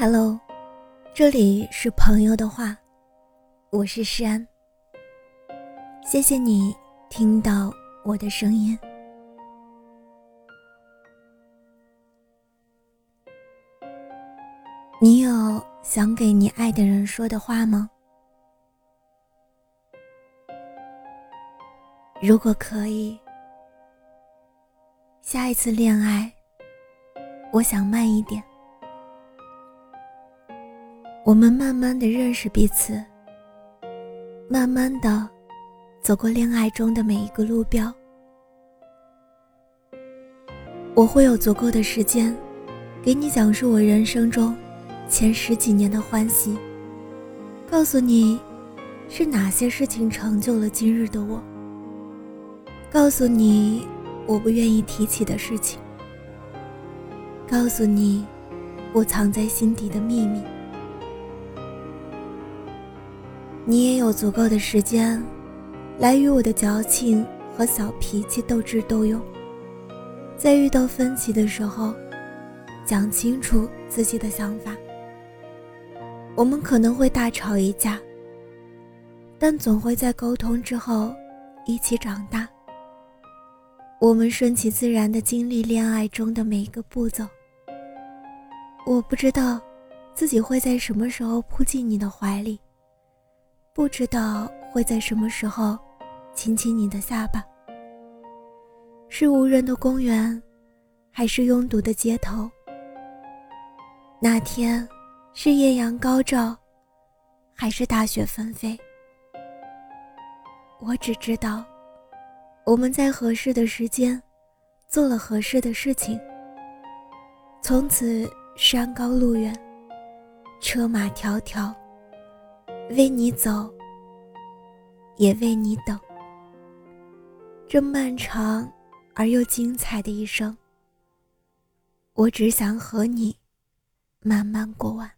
Hello，这里是朋友的话，我是诗安。谢谢你听到我的声音。你有想给你爱的人说的话吗？如果可以，下一次恋爱，我想慢一点。我们慢慢的认识彼此，慢慢的走过恋爱中的每一个路标。我会有足够的时间，给你讲述我人生中前十几年的欢喜，告诉你是哪些事情成就了今日的我，告诉你我不愿意提起的事情，告诉你我藏在心底的秘密。你也有足够的时间，来与我的矫情和小脾气斗智斗勇，在遇到分歧的时候，讲清楚自己的想法。我们可能会大吵一架，但总会在沟通之后一起长大。我们顺其自然地经历恋爱中的每一个步骤。我不知道自己会在什么时候扑进你的怀里。不知道会在什么时候亲亲你的下巴。是无人的公园，还是拥堵的街头？那天是艳阳高照，还是大雪纷飞？我只知道，我们在合适的时间做了合适的事情。从此山高路远，车马迢迢。为你走，也为你等。这漫长而又精彩的一生，我只想和你慢慢过完。